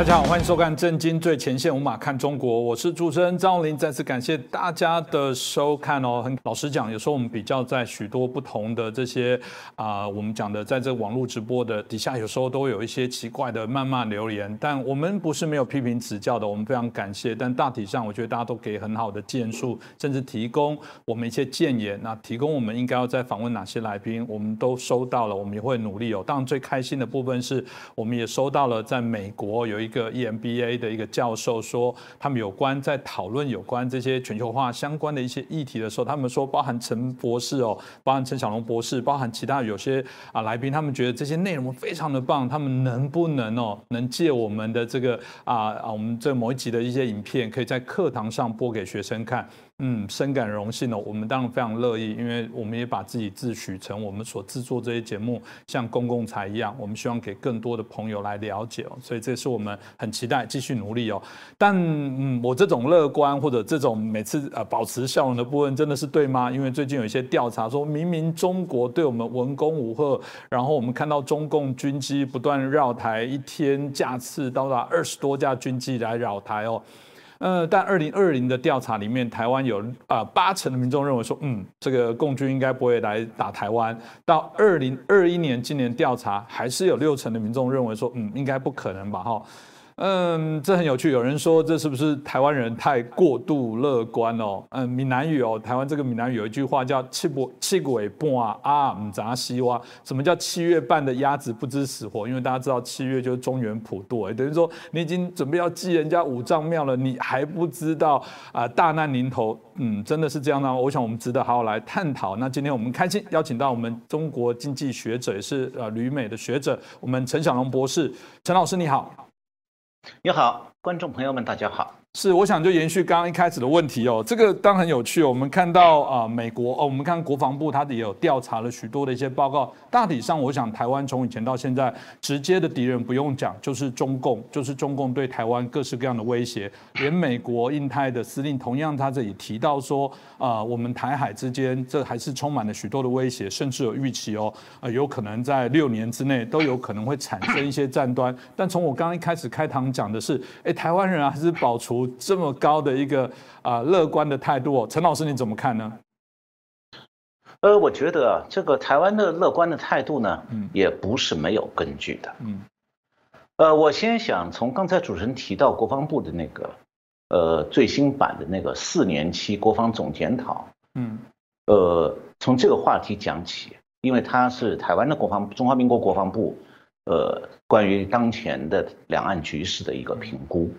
大家好，欢迎收看《震惊最前线》，无马看中国，我是主持人张林。再次感谢大家的收看哦。很老实讲，有时候我们比较在许多不同的这些啊，我们讲的在这网络直播的底下，有时候都有一些奇怪的谩骂留言。但我们不是没有批评指教的，我们非常感谢。但大体上，我觉得大家都给很好的建树，甚至提供我们一些建言。那提供我们应该要再访问哪些来宾，我们都收到了，我们也会努力哦。当然，最开心的部分是，我们也收到了在美国有一一个 EMBA 的一个教授说，他们有关在讨论有关这些全球化相关的一些议题的时候，他们说包含陈博士哦，包含陈小龙博士，包含其他有些啊来宾，他们觉得这些内容非常的棒，他们能不能哦，能借我们的这个啊啊，我们这某一集的一些影片，可以在课堂上播给学生看。嗯，深感荣幸哦。我们当然非常乐意，因为我们也把自己自诩成我们所制作这些节目像公共财一样，我们希望给更多的朋友来了解哦。所以这是我们很期待继续努力哦。但嗯，我这种乐观或者这种每次呃保持笑容的部分，真的是对吗？因为最近有一些调查说，明明中国对我们文攻武赫，然后我们看到中共军机不断绕台，一天架次到达二十多架军机来绕台哦。呃，但二零二零的调查里面，台湾有啊八成的民众认为说，嗯，这个共军应该不会来打台湾。到二零二一年今年调查，还是有六成的民众认为说，嗯，应该不可能吧，哈。嗯，这很有趣。有人说这是不是台湾人太过度乐观哦？嗯，闽南语哦，台湾这个闽南语有一句话叫“七不七鬼半啊阿唔杂西哇”。什么叫七月半的鸭子不知死活？因为大家知道七月就是中原普渡，等于说你已经准备要祭人家五丈庙了，你还不知道啊大难临头。嗯，真的是这样吗？我想我们值得好好来探讨。那今天我们开心邀请到我们中国经济学者，也是呃旅美的学者，我们陈小龙博士，陈老师你好。你好，观众朋友们，大家好。是，我想就延续刚刚一开始的问题哦，这个当然很有趣哦。我们看到啊，美国哦，我们看国防部，它也有调查了许多的一些报告。大体上，我想台湾从以前到现在，直接的敌人不用讲，就是中共，就是中共对台湾各式各样的威胁。连美国印太的司令，同样他这里提到说，啊，我们台海之间这还是充满了许多的威胁，甚至有预期哦，啊，有可能在六年之内都有可能会产生一些战端。但从我刚刚一开始开堂讲的是，哎，台湾人，还是保持。这么高的一个啊乐观的态度，陈老师你怎么看呢？呃，我觉得啊这个台湾的乐观的态度呢，嗯，也不是没有根据的，嗯，呃，我先想从刚才主持人提到国防部的那个呃最新版的那个四年期国防总检讨，嗯，呃，从这个话题讲起，因为它是台湾的国防中华民国国防部呃关于当前的两岸局势的一个评估，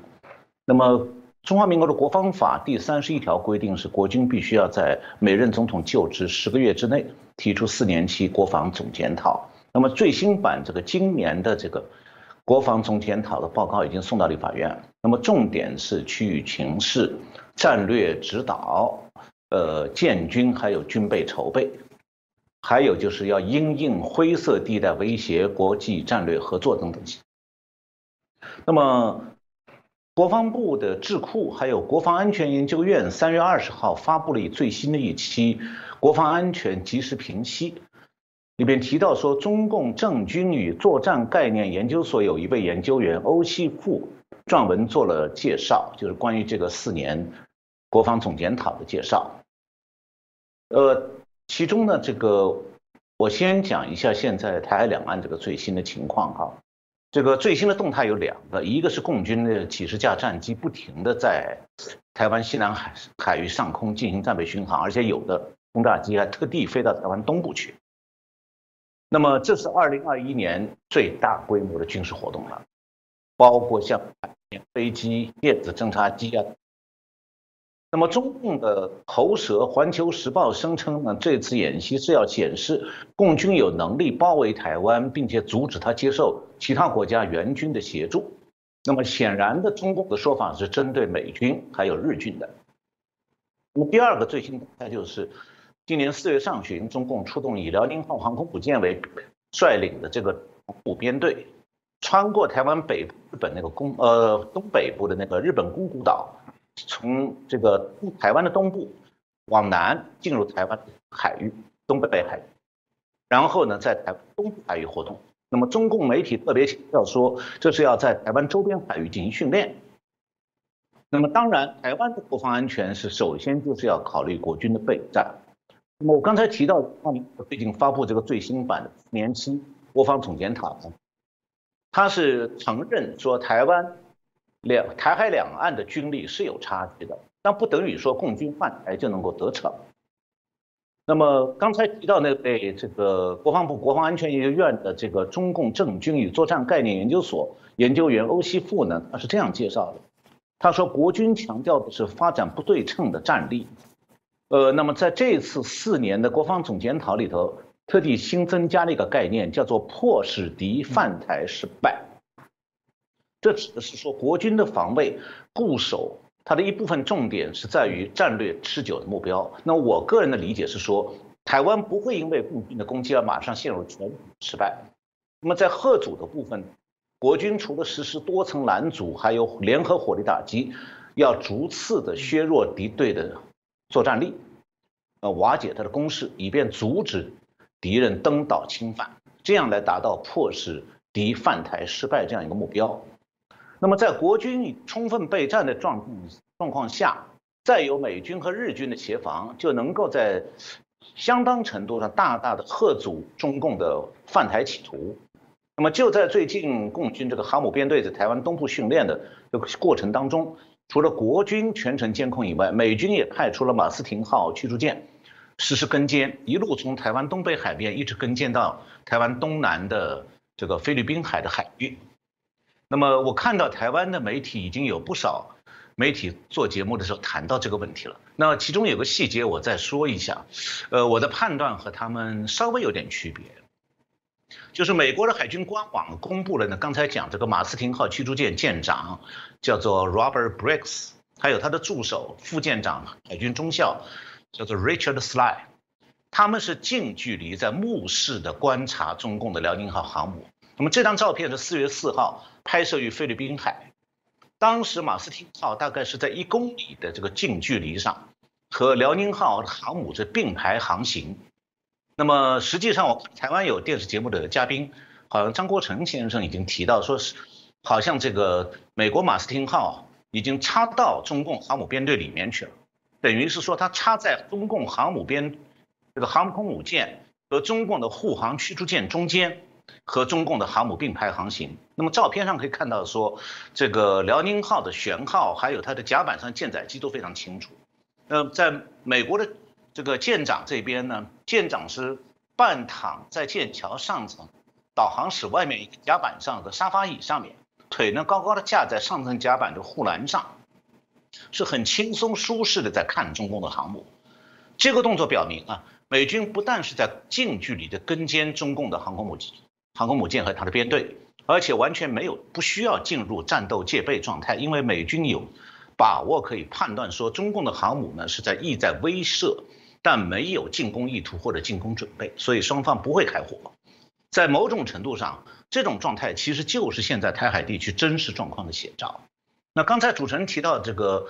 那么。中华民国的国防法第三十一条规定是，国军必须要在每任总统就职十个月之内提出四年期国防总检讨。那么最新版这个今年的这个国防总检讨的报告已经送到立法院。那么重点是区域情势、战略指导、呃建军还有军备筹备，还有就是要因应灰色地带威胁、国际战略合作等等。那么。国防部的智库还有国防安全研究院三月二十号发布了最新的一期国防安全即时评析，里边提到说，中共政军与作战概念研究所有一位研究员欧西富撰文做了介绍，就是关于这个四年国防总检讨的介绍。呃，其中呢，这个我先讲一下现在台海两岸这个最新的情况哈。这个最新的动态有两个，一个是共军的几十架战机不停的在台湾西南海海域上空进行战备巡航，而且有的轰炸机还特地飞到台湾东部去。那么这是二零二一年最大规模的军事活动了，包括像飞机、电子侦察机啊。那么，中共的喉舌《环球时报》声称呢，这次演习是要显示共军有能力包围台湾，并且阻止他接受其他国家援军的协助。那么，显然的，中共的说法是针对美军还有日军的。那么，第二个最新动态就是，今年四月上旬，中共出动以辽宁号航空母舰为率领的这个部编队，穿过台湾北日本那个宫呃东北部的那个日本宫古岛。从这个台湾的东部往南进入台湾海域东北海域，然后呢，在台东部海域活动。那么中共媒体特别强调说，这是要在台湾周边海域进行训练。那么当然，台湾的国防安全是首先就是要考虑国军的备战。那么我刚才提到，最近发布这个最新版的年期国防总检讨，他是承认说台湾两台海两岸的军力是有差距的，但不等于说共军犯台就能够得逞。那么刚才提到那位这个国防部国防安全研究院的这个中共政军与作战概念研究所研究员欧西富呢，他是这样介绍的。他说，国军强调的是发展不对称的战力，呃，那么在这次四年的国防总检讨里头，特地新增加了一个概念，叫做迫使敌犯台失败。这指的是说，国军的防卫固守，它的一部分重点是在于战略持久的目标。那我个人的理解是说，台湾不会因为共军的攻击而马上陷入全失败。那么在贺组的部分。国军除了实施多层拦阻，还有联合火力打击，要逐次的削弱敌对的作战力，呃，瓦解他的攻势，以便阻止敌人登岛侵犯，这样来达到迫使敌犯台失败这样一个目标。那么，在国军充分备战的状状况下，再有美军和日军的协防，就能够在相当程度上大大的遏阻中共的犯台企图。那么就在最近，共军这个航母编队在台湾东部训练的这个过程当中，除了国军全程监控以外，美军也派出了马斯廷号驱逐舰实施跟监，一路从台湾东北海边一直跟监到台湾东南的这个菲律宾海的海域。那么我看到台湾的媒体已经有不少媒体做节目的时候谈到这个问题了。那其中有个细节我再说一下，呃，我的判断和他们稍微有点区别。就是美国的海军官网公布了呢，刚才讲这个马斯廷号驱逐舰舰长叫做 Robert Briggs，还有他的助手副舰长海军中校叫做 Richard Sly，他们是近距离在目视的观察中共的辽宁号航母。那么这张照片是四月四号拍摄于菲律宾海，当时马斯廷号大概是在一公里的这个近距离上，和辽宁号航母这并排航行。那么实际上，我台湾有电视节目的嘉宾，好像张国成先生已经提到，说是好像这个美国马斯汀号已经插到中共航母编队里面去了，等于是说它插在中共航母编这个航空母舰和中共的护航驱逐舰中间，和中共的航母并排航行。那么照片上可以看到说，这个辽宁号的舷号还有它的甲板上舰载机都非常清楚。那，在美国的。这个舰长这边呢，舰长是半躺在舰桥上层导航室外面一个甲板上的沙发椅上面，腿呢高高的架在上层甲板的护栏上，是很轻松舒适的在看中共的航母。这个动作表明啊，美军不但是在近距离的跟监中共的航空母舰、航空母舰和它的编队，而且完全没有不需要进入战斗戒备状态，因为美军有把握可以判断说中共的航母呢是在意在威慑。但没有进攻意图或者进攻准备，所以双方不会开火。在某种程度上，这种状态其实就是现在台海地区真实状况的写照。那刚才主持人提到这个，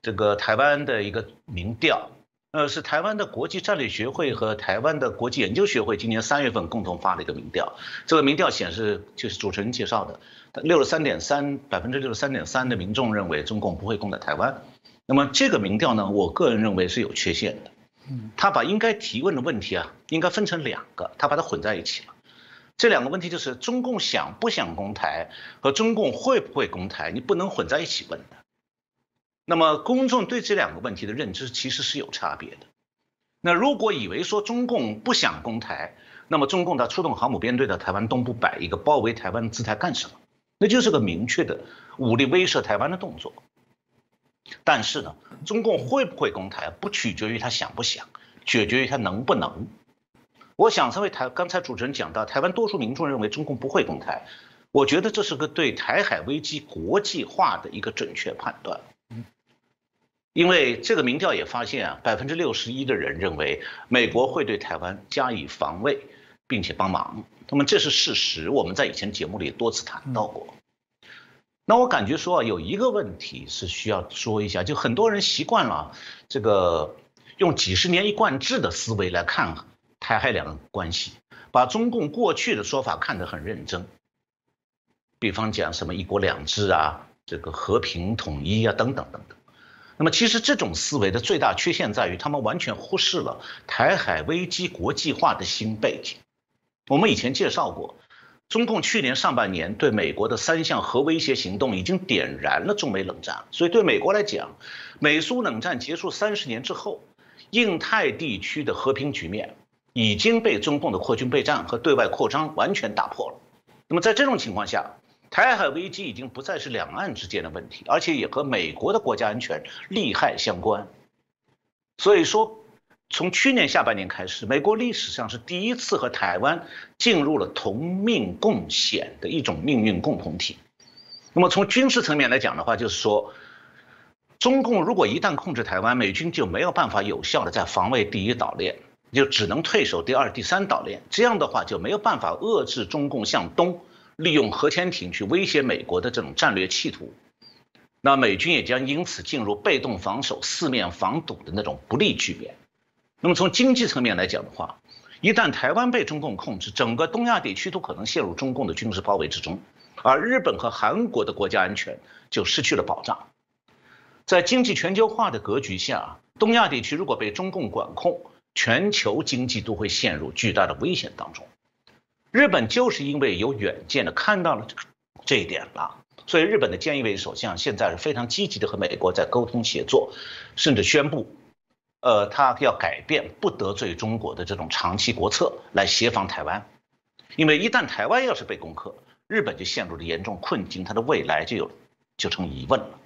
这个台湾的一个民调，呃，是台湾的国际战略学会和台湾的国际研究学会今年三月份共同发了一个民调。这个民调显示，就是主持人介绍的，六十三点三百分之六十三点三的民众认为中共不会攻打台湾。那么这个民调呢，我个人认为是有缺陷的。他把应该提问的问题啊，应该分成两个，他把它混在一起了。这两个问题就是中共想不想攻台和中共会不会攻台，你不能混在一起问的。那么公众对这两个问题的认知其实是有差别的。那如果以为说中共不想攻台，那么中共他出动航母编队到台湾东部摆一个包围台湾的姿态干什么？那就是个明确的武力威慑台湾的动作。但是呢，中共会不会攻台，不取决于他想不想，取决于他能不能。我想，这位台刚才主持人讲到，台湾多数民众认为中共不会攻台，我觉得这是个对台海危机国际化的一个准确判断。因为这个民调也发现啊，百分之六十一的人认为美国会对台湾加以防卫，并且帮忙。那么这是事实，我们在以前节目里多次谈到过。那我感觉说啊，有一个问题是需要说一下，就很多人习惯了这个用几十年一贯制的思维来看台海两岸关系，把中共过去的说法看得很认真，比方讲什么一国两制啊，这个和平统一啊，等等等等。那么，其实这种思维的最大缺陷在于，他们完全忽视了台海危机国际化的新背景。我们以前介绍过，中共去年上半年对美国的三项核威胁行动已经点燃了中美冷战。所以，对美国来讲，美苏冷战结束三十年之后，印太地区的和平局面已经被中共的扩军备战和对外扩张完全打破了。那么，在这种情况下，台海危机已经不再是两岸之间的问题，而且也和美国的国家安全利害相关。所以说，从去年下半年开始，美国历史上是第一次和台湾进入了同命共险的一种命运共同体。那么从军事层面来讲的话，就是说，中共如果一旦控制台湾，美军就没有办法有效的在防卫第一岛链，就只能退守第二、第三岛链。这样的话就没有办法遏制中共向东。利用核潜艇去威胁美国的这种战略企图，那美军也将因此进入被动防守、四面防堵的那种不利局面。那么从经济层面来讲的话，一旦台湾被中共控制，整个东亚地区都可能陷入中共的军事包围之中，而日本和韩国的国家安全就失去了保障。在经济全球化的格局下，东亚地区如果被中共管控，全球经济都会陷入巨大的危险当中。日本就是因为有远见的看到了这这一点了，所以日本的菅义伟首相现在是非常积极的和美国在沟通协作，甚至宣布，呃，他要改变不得罪中国的这种长期国策来协防台湾，因为一旦台湾要是被攻克，日本就陷入了严重困境，它的未来就有就成疑问了。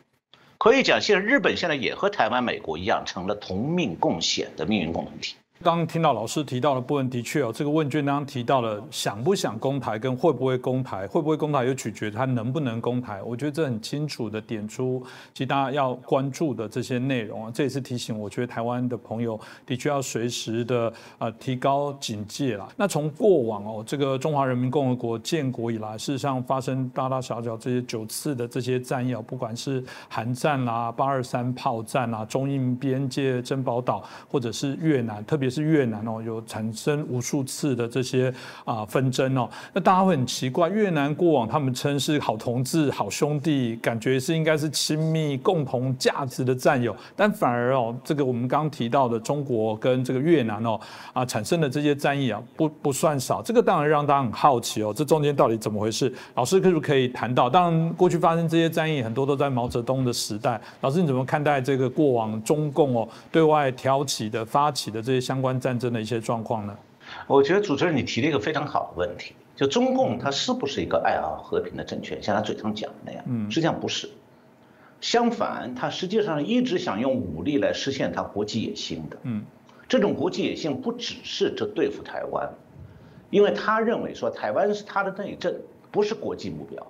可以讲，现在日本现在也和台湾、美国一样，成了同命共险的命运共同体。刚听到老师提到的部分，的确哦，这个问卷刚刚提到了想不想公台跟会不会公台，会不会公台又取决他能不能公台。我觉得这很清楚的点出，其实大家要关注的这些内容啊，这也是提醒，我觉得台湾的朋友的确要随时的啊提高警戒了。那从过往哦，这个中华人民共和国建国以来，事实上发生大大小小这些九次的这些战役啊，不管是韩战啦、八二三炮战啦、中印边界珍宝岛，或者是越南，特别。也是越南哦，有产生无数次的这些啊纷争哦。那大家会很奇怪，越南过往他们称是好同志、好兄弟，感觉是应该是亲密共同价值的战友，但反而哦，这个我们刚刚提到的中国跟这个越南哦啊产生的这些战役啊，不不算少。这个当然让大家很好奇哦，这中间到底怎么回事？老师可不可以谈到？当然，过去发生这些战役很多都在毛泽东的时代。老师你怎么看待这个过往中共哦对外挑起的、发起的这些相？相关战争的一些状况呢？我觉得主持人你提了一个非常好的问题，就中共它是不是一个爱好和平的政权，像他嘴上讲的那样？嗯，实际上不是。相反，他实际上一直想用武力来实现他国际野心的。嗯，这种国际野心不只是这对付台湾，因为他认为说台湾是他的内政，不是国际目标。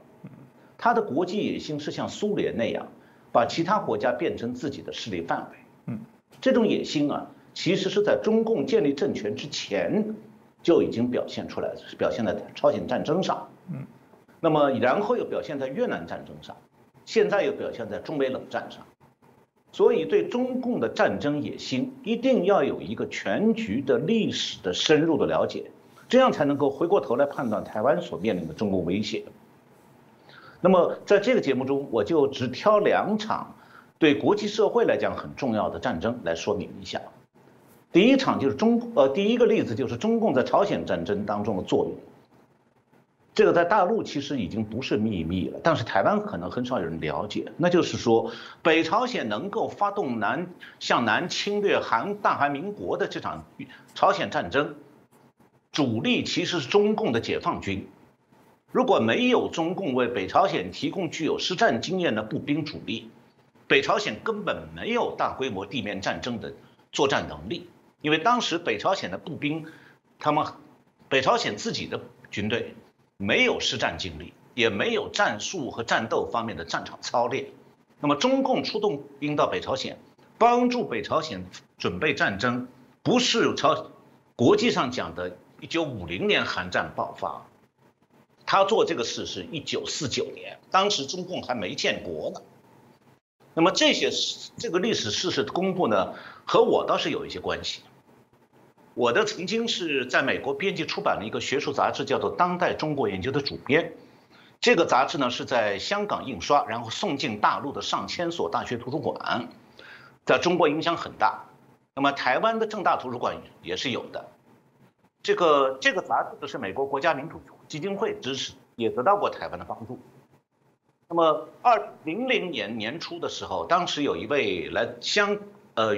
他的国际野心是像苏联那样，把其他国家变成自己的势力范围。嗯，这种野心啊。其实是在中共建立政权之前就已经表现出来了，是表现在朝鲜战争上，嗯，那么然后又表现在越南战争上，现在又表现在中美冷战上，所以对中共的战争野心一定要有一个全局的历史的深入的了解，这样才能够回过头来判断台湾所面临的中共威胁。那么在这个节目中，我就只挑两场对国际社会来讲很重要的战争来说明一下。第一场就是中呃，第一个例子就是中共在朝鲜战争当中的作用。这个在大陆其实已经不是秘密了，但是台湾可能很少有人了解。那就是说，北朝鲜能够发动南向南侵略韩大韩民国的这场朝鲜战争，主力其实是中共的解放军。如果没有中共为北朝鲜提供具有实战经验的步兵主力，北朝鲜根本没有大规模地面战争的作战能力。因为当时北朝鲜的步兵，他们北朝鲜自己的军队没有实战经历，也没有战术和战斗方面的战场操练。那么中共出动兵到北朝鲜，帮助北朝鲜准备战争，不是朝国际上讲的1950年韩战爆发，他做这个事是一九四九年，当时中共还没建国呢。那么这些这个历史事实公布呢，和我倒是有一些关系。我的曾经是在美国编辑出版了一个学术杂志，叫做《当代中国研究》的主编。这个杂志呢是在香港印刷，然后送进大陆的上千所大学图书馆，在中国影响很大。那么台湾的正大图书馆也是有的。这个这个杂志呢是美国国家民主基金会支持，也得到过台湾的帮助。那么二零零年年初的时候，当时有一位来香呃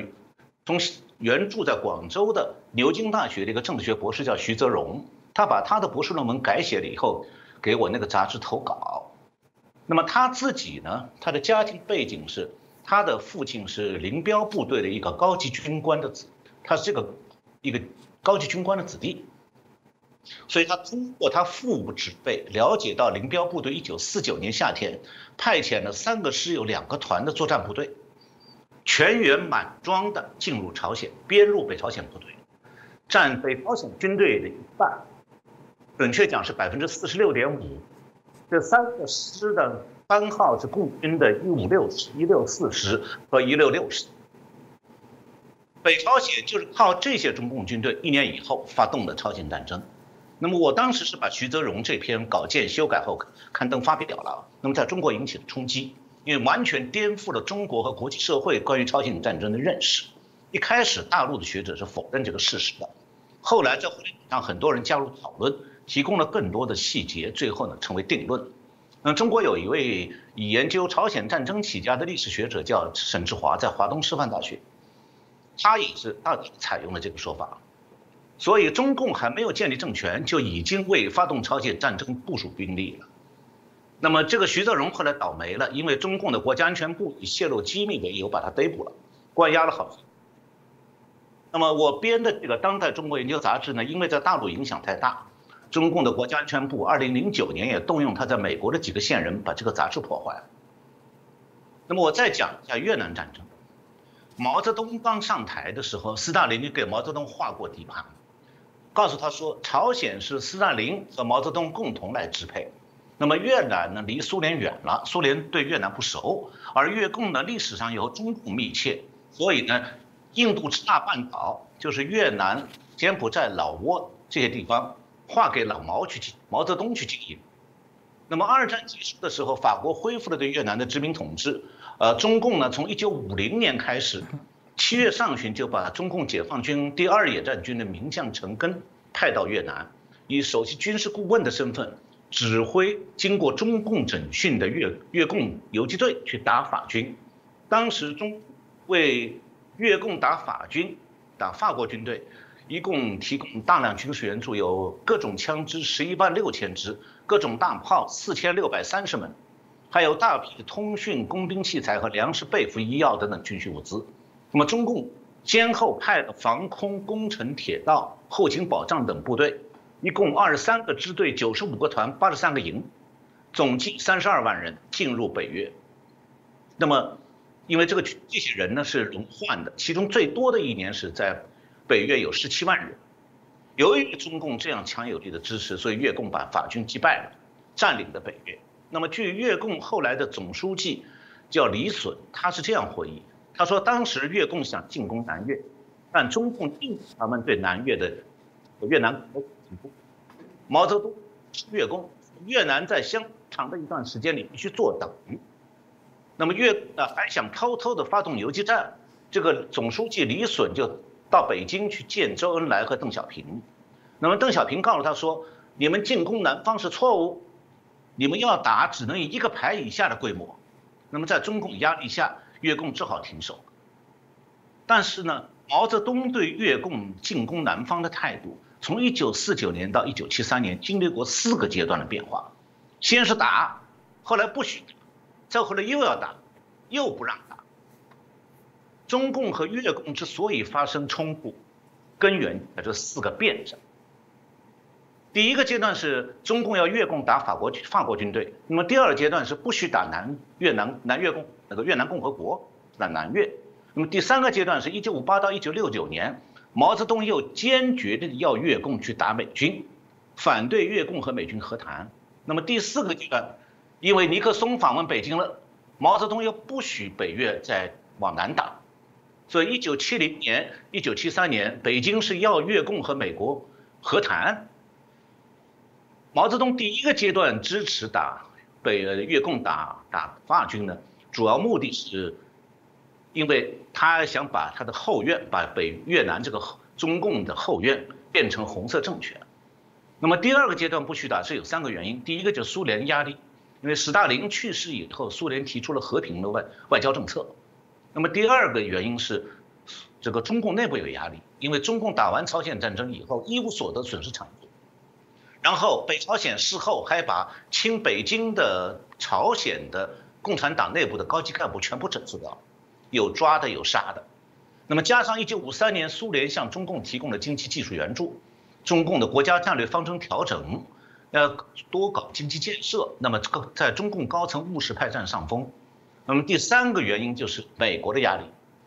从原住在广州的牛津大学的一个政治学博士叫徐泽荣，他把他的博士论文改写了以后，给我那个杂志投稿。那么他自己呢，他的家庭背景是，他的父亲是林彪部队的一个高级军官的子，他是这个一个高级军官的子弟，所以他通过他父母指辈了解到林彪部队一九四九年夏天派遣了三个师有两个团的作战部队。全员满装的进入朝鲜，编入北朝鲜部队，占北朝鲜军队的一半，准确讲是百分之四十六点五。这三个师的番号是共军的一五六师、一六四师和一六六师。北朝鲜就是靠这些中共军队，一年以后发动了朝鲜战争。那么我当时是把徐泽荣这篇稿件修改后刊登发表了，那么在中国引起了冲击。因为完全颠覆了中国和国际社会关于朝鲜战争的认识。一开始，大陆的学者是否认这个事实的，后来在互联网上很多人加入讨论，提供了更多的细节，最后呢成为定论。那中国有一位以研究朝鲜战争起家的历史学者叫沈志华，在华东师范大学，他也是大体采用了这个说法。所以，中共还没有建立政权，就已经为发动朝鲜战争部署兵力了。那么这个徐泽荣后来倒霉了，因为中共的国家安全部以泄露机密为由把他逮捕了，关押了好几。那么我编的这个《当代中国研究》杂志呢，因为在大陆影响太大，中共的国家安全部2009年也动用他在美国的几个线人把这个杂志破坏了。那么我再讲一下越南战争，毛泽东刚上台的时候，斯大林就给毛泽东画过地盘，告诉他说，朝鲜是斯大林和毛泽东共同来支配。那么越南呢，离苏联远了，苏联对越南不熟，而越共呢，历史上有中共密切，所以呢，印度支那半岛就是越南、柬埔寨、老挝这些地方划给老毛去经毛泽东去经营。那么二战结束的时候，法国恢复了对越南的殖民统治，呃，中共呢，从一九五零年开始，七月上旬就把中共解放军第二野战军的名将陈赓派到越南，以首席军事顾问的身份。指挥经过中共整训的越越共游击队去打法军，当时中为越共打法军，打法国军队，一共提供大量军事援助，有各种枪支十一万六千支，各种大炮四千六百三十门，还有大批通讯、工兵器材和粮食、被服、医药等等军需物资。那么中共先后派了防空、工程、铁道、后勤保障等部队。一共二十三个支队、九十五个团、八十三个营，总计三十二万人进入北越。那么，因为这个这些人呢是轮换的，其中最多的一年是在北越有十七万人。由于中共这样强有力的支持，所以越共把法军击败了，占领了北越。那么，据越共后来的总书记叫李隼，他是这样回忆：他说，当时越共想进攻南越，但中共禁止他们对南越的越南。毛泽东越共，越南在相长的一段时间里必须坐等。那么越呃还想偷偷的发动游击战，这个总书记李隼就到北京去见周恩来和邓小平。那么邓小平告诉他说：“你们进攻南方是错误，你们要打只能以一个排以下的规模。”那么在中共压力下，越共只好停手。但是呢，毛泽东对越共进攻南方的态度。从一九四九年到一九七三年，经历过四个阶段的变化，先是打，后来不许，再后来又要打，又不让打。中共和越共之所以发生冲突，根源在这四个变上。第一个阶段是中共要越共打法国法国军队，那么第二个阶段是不许打南越南南越共那个越南共和国打南越，那么第三个阶段是一九五八到一九六九年。毛泽东又坚决的要越共去打美军，反对越共和美军和谈。那么第四个阶段，因为尼克松访问北京了，毛泽东又不许北越再往南打。所以一九七零年、一九七三年，北京是要越共和美国和谈。毛泽东第一个阶段支持打北越共打打法军呢，主要目的是，因为他想把他的后院，把北越南这个中共的后院变成红色政权。那么第二个阶段不许打是有三个原因，第一个就是苏联压力，因为斯大林去世以后，苏联提出了和平的外外交政策。那么第二个原因是，这个中共内部有压力，因为中共打完朝鲜战争以后一无所得，损失惨重。然后北朝鲜事后还把清北京的朝鲜的共产党内部的高级干部全部整治掉了，有抓的有杀的。那么加上1953年苏联向中共提供的经济技术援助，中共的国家战略方针调整，要多搞经济建设，那么个在中共高层务实派占上风。那么第三个原因就是美国的压力，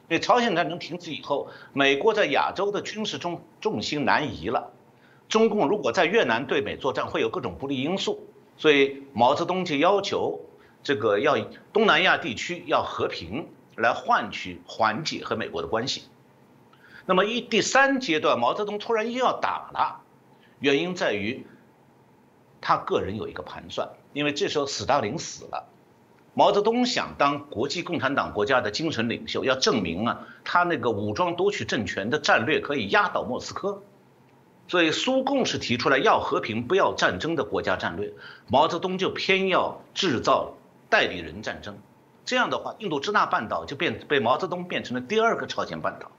因为朝鲜战争停止以后，美国在亚洲的军事中重心南移了。中共如果在越南对美作战，会有各种不利因素，所以毛泽东就要求这个要东南亚地区要和平，来换取缓解和美国的关系。那么一第三阶段，毛泽东突然又要打了，原因在于他个人有一个盘算，因为这时候斯大林死了，毛泽东想当国际共产党国家的精神领袖，要证明啊他那个武装夺取政权的战略可以压倒莫斯科。所以苏共是提出来要和平不要战争的国家战略，毛泽东就偏要制造代理人战争，这样的话，印度支那半岛就变被毛泽东变成了第二个朝鲜半岛。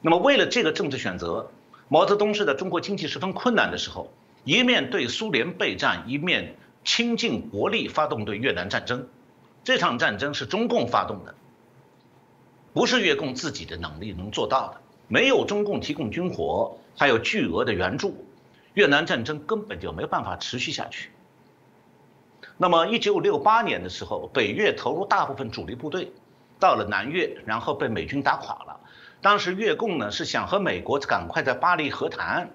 那么为了这个政治选择，毛泽东是在中国经济十分困难的时候，一面对苏联备战，一面倾尽国力发动对越南战争。这场战争是中共发动的，不是越共自己的能力能做到的。没有中共提供军火，还有巨额的援助，越南战争根本就没有办法持续下去。那么，一九六八年的时候，北越投入大部分主力部队到了南越，然后被美军打垮了。当时越共呢是想和美国赶快在巴黎和谈。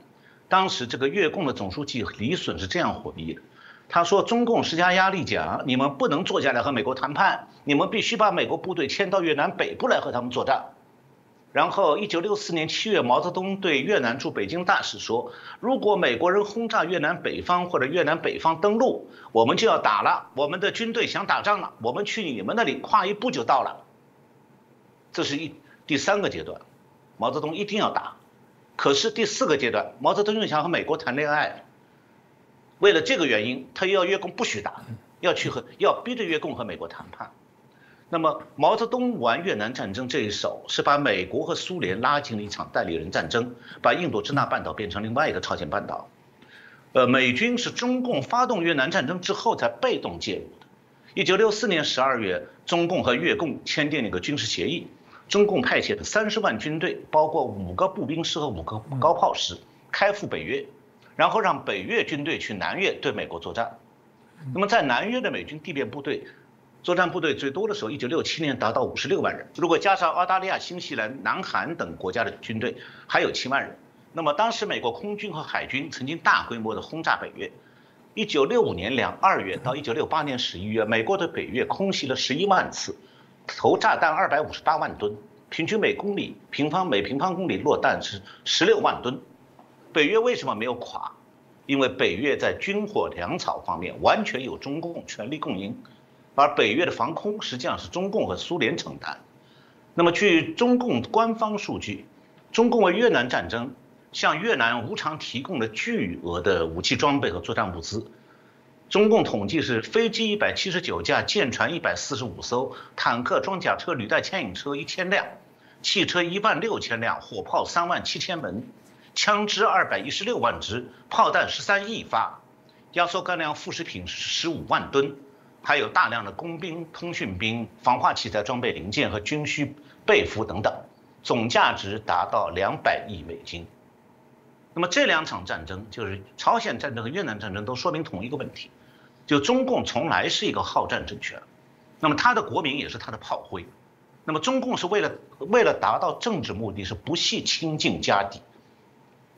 当时这个越共的总书记李隼是这样回忆的，他说：“中共施加压力讲，你们不能坐下来和美国谈判，你们必须把美国部队迁到越南北部来和他们作战。”然后，一九六四年七月，毛泽东对越南驻北京大使说：“如果美国人轰炸越南北方或者越南北方登陆，我们就要打了。我们的军队想打仗了，我们去你们那里跨一步就到了。”这是一第三个阶段，毛泽东一定要打。可是第四个阶段，毛泽东又想和美国谈恋爱，为了这个原因，他又要越共不许打，要去和要逼着越共和美国谈判。那么，毛泽东玩越南战争这一手，是把美国和苏联拉进了一场代理人战争，把印度支那半岛变成另外一个朝鲜半岛。呃，美军是中共发动越南战争之后才被动介入的。一九六四年十二月，中共和越共签订了一个军事协议，中共派遣了三十万军队，包括五个步兵师和五个高炮师，开赴北越，然后让北越军队去南越对美国作战。那么，在南越的美军地面部队。作战部队最多的时候，一九六七年达到五十六万人。如果加上澳大利亚、新西兰、南韩等国家的军队，还有七万人。那么当时美国空军和海军曾经大规模的轰炸北越。一九六五年两二月到一九六八年十一月，美国对北越空袭了十一万次，投炸弹二百五十八万吨，平均每公里平方每平方公里落弹是十六万吨。北越为什么没有垮？因为北越在军火粮草方面完全有中共全力供应。而北越的防空实际上是中共和苏联承担。那么，据中共官方数据，中共为越南战争向越南无偿提供了巨额的武器装备和作战物资。中共统计是飞机一百七十九架，舰船一百四十五艘，坦克、装甲车、履带牵引车一千辆，汽车一万六千辆，火炮三万七千门，枪支二百一十六万支，炮弹十三亿发，压缩干粮副食品十五万吨。还有大量的工兵、通讯兵、防化器材、装备零件和军需被服等等，总价值达到两百亿美金。那么这两场战争，就是朝鲜战争和越南战争，都说明同一个问题：就中共从来是一个好战政权，那么他的国民也是他的炮灰。那么中共是为了为了达到政治目的，是不惜倾尽家底，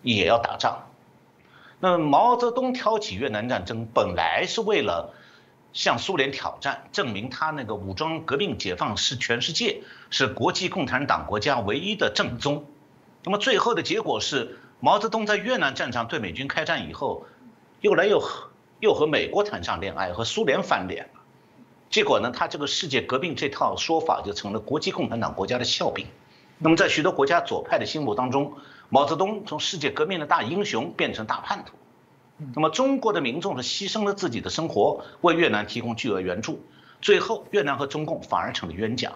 也要打仗。那毛泽东挑起越南战争，本来是为了。向苏联挑战，证明他那个武装革命解放是全世界是国际共产党国家唯一的正宗。那么最后的结果是，毛泽东在越南战场对美军开战以后，又来又和又和美国谈上恋爱，和苏联翻脸了。结果呢，他这个世界革命这套说法就成了国际共产党国家的笑柄。那么在许多国家左派的心目当中，毛泽东从世界革命的大英雄变成大叛徒。那么中国的民众是牺牲了自己的生活，为越南提供巨额援助，最后越南和中共反而成了冤家。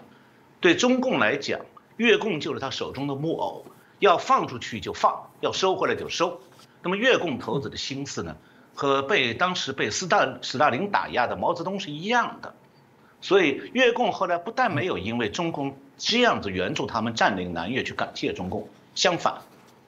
对中共来讲，越共就是他手中的木偶，要放出去就放，要收回来就收。那么越共头子的心思呢，和被当时被斯大斯大林打压的毛泽东是一样的。所以越共后来不但没有因为中共这样子援助他们占领南越去感谢中共，相反。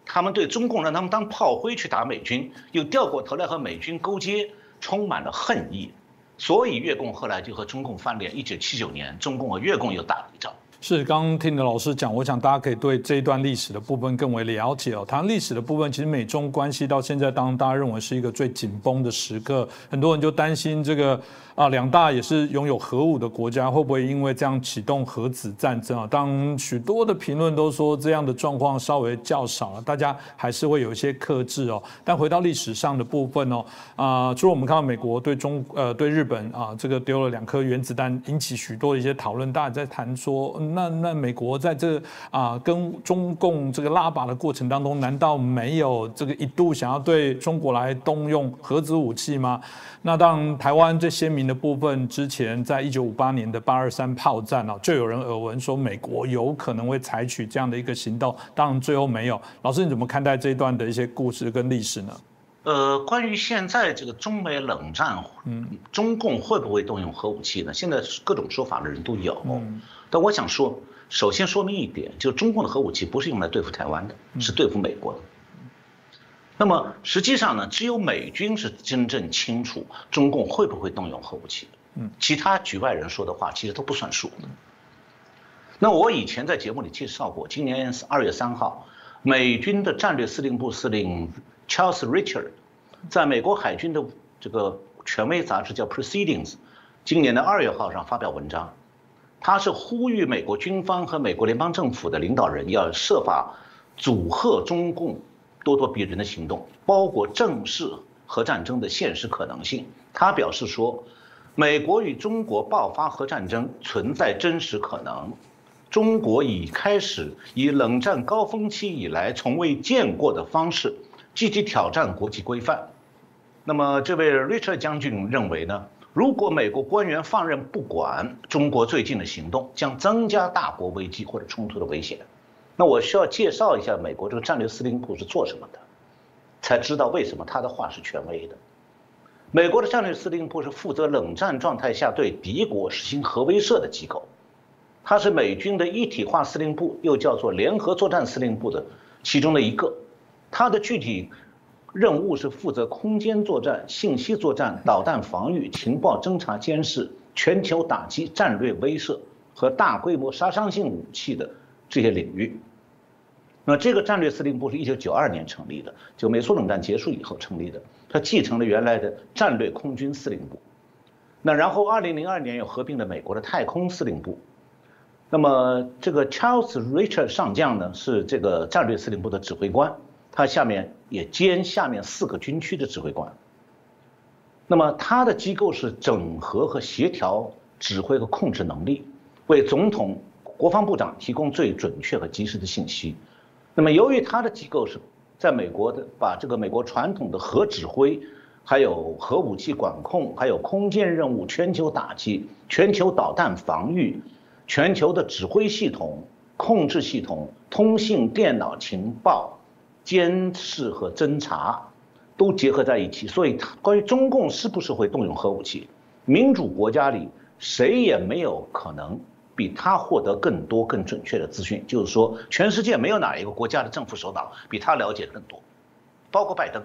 他们对中共让他们当炮灰去打美军，又掉过头来和美军勾结，充满了恨意，所以越共后来就和中共翻脸。一九七九年，中共和越共又打了一仗。是，刚刚听的老师讲，我想大家可以对这一段历史的部分更为了解哦。谈历史的部分，其实美中关系到现在，当大家认为是一个最紧绷的时刻，很多人就担心这个。啊，两大也是拥有核武的国家，会不会因为这样启动核子战争啊？当许多的评论都说这样的状况稍微较少了，大家还是会有一些克制哦。但回到历史上的部分哦，啊，除了我们看到美国对中呃对日本啊这个丢了两颗原子弹，引起许多的一些讨论，大家在谈说嗯，那那美国在这啊跟中共这个拉拔的过程当中，难道没有这个一度想要对中国来动用核子武器吗？那当然台湾最鲜明的部分，之前在一九五八年的八二三炮战啊，就有人耳闻说美国有可能会采取这样的一个行动，当然最后没有。老师你怎么看待这一段的一些故事跟历史呢？呃，关于现在这个中美冷战，嗯，中共会不会动用核武器呢？现在各种说法的人都有，但我想说，首先说明一点，就中共的核武器不是用来对付台湾的，是对付美国的。那么实际上呢，只有美军是真正清楚中共会不会动用核武器的，其他局外人说的话其实都不算数。那我以前在节目里介绍过，今年二月三号，美军的战略司令部司令 Charles Richard 在美国海军的这个权威杂志叫 Proceedings，今年的二月号上发表文章，他是呼吁美国军方和美国联邦政府的领导人要设法阻吓中共。咄咄逼人的行动，包括正视核战争的现实可能性。他表示说，美国与中国爆发核战争存在真实可能，中国已开始以冷战高峰期以来从未见过的方式积极挑战国际规范。那么，这位 Richard 将军认为呢？如果美国官员放任不管，中国最近的行动将增加大国危机或者冲突的危险。那我需要介绍一下美国这个战略司令部是做什么的，才知道为什么他的话是权威的。美国的战略司令部是负责冷战状态下对敌国实行核威慑的机构，它是美军的一体化司令部，又叫做联合作战司令部的其中的一个。它的具体任务是负责空间作战、信息作战、导弹防御、情报侦察监视、全球打击战略威慑和大规模杀伤性武器的。这些领域，那这个战略司令部是一九九二年成立的，就美苏冷战结束以后成立的，它继承了原来的战略空军司令部。那然后二零零二年又合并了美国的太空司令部。那么这个 Charles Richard 上将呢是这个战略司令部的指挥官，他下面也兼下面四个军区的指挥官。那么他的机构是整合和协调指挥和控制能力，为总统。国防部长提供最准确和及时的信息。那么，由于他的机构是在美国的，把这个美国传统的核指挥、还有核武器管控、还有空间任务、全球打击、全球导弹防御、全球的指挥系统、控制系统、通信、电脑情报、监视和侦查都结合在一起，所以，关于中共是不是会动用核武器，民主国家里谁也没有可能。比他获得更多、更准确的资讯，就是说，全世界没有哪一个国家的政府首脑比他了解的更多，包括拜登。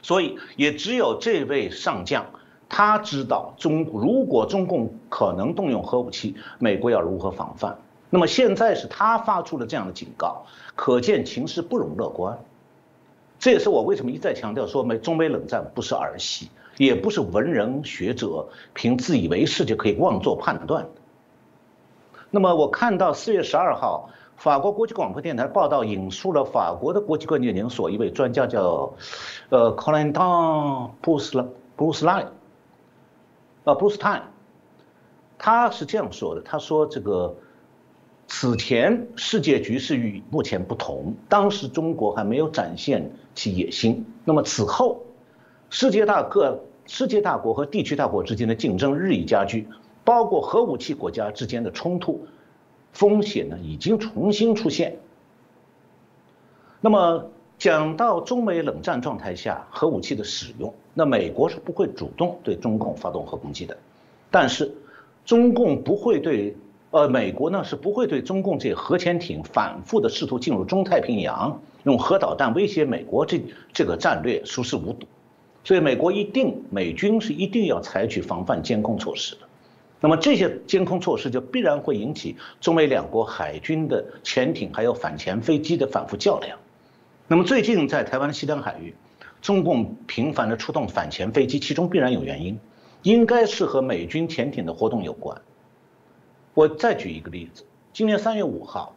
所以，也只有这位上将，他知道中如果中共可能动用核武器，美国要如何防范。那么现在是他发出了这样的警告，可见情势不容乐观。这也是我为什么一再强调说，美中美冷战不是儿戏，也不是文人学者凭自以为是就可以妄作判断的。那么我看到四月十二号，法国国际广播电台报道引述了法国的国际关系研究所一位专家叫，呃，Colinton 布斯拉布斯莱，呃，布斯泰，他是这样说的，他说这个。此前世界局势与目前不同，当时中国还没有展现其野心。那么此后，世界大各世界大国和地区大国之间的竞争日益加剧，包括核武器国家之间的冲突风险呢已经重新出现。那么讲到中美冷战状态下核武器的使用，那美国是不会主动对中共发动核攻击的，但是中共不会对。呃，美国呢是不会对中共这核潜艇反复的试图进入中太平洋，用核导弹威胁美国这这个战略熟视无睹，所以美国一定美军是一定要采取防范监控措施的。那么这些监控措施就必然会引起中美两国海军的潜艇还有反潜飞机的反复较量。那么最近在台湾西南海域，中共频繁的出动反潜飞机，其中必然有原因，应该是和美军潜艇的活动有关。我再举一个例子，今年三月五号，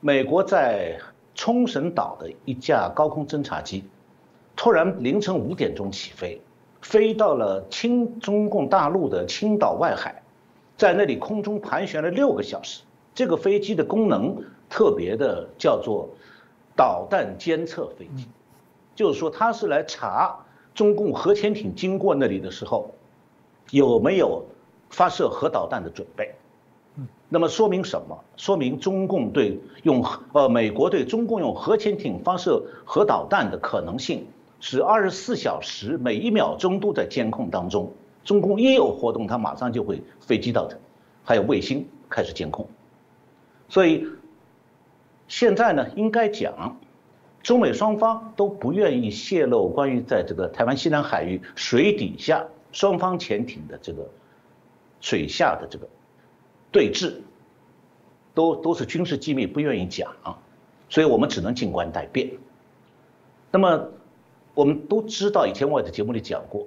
美国在冲绳岛的一架高空侦察机，突然凌晨五点钟起飞，飞到了青中共大陆的青岛外海，在那里空中盘旋了六个小时。这个飞机的功能特别的叫做导弹监测飞机，就是说它是来查中共核潜艇经过那里的时候，有没有发射核导弹的准备。那么说明什么？说明中共对用呃美国对中共用核潜艇发射核导弹的可能性是二十四小时每一秒钟都在监控当中。中共一有活动，它马上就会飞机到这，还有卫星开始监控。所以现在呢，应该讲，中美双方都不愿意泄露关于在这个台湾西南海域水底下双方潜艇的这个水下的这个。对峙，都都是军事机密，不愿意讲，所以我们只能静观待变。那么，我们都知道，以前我也在节目里讲过，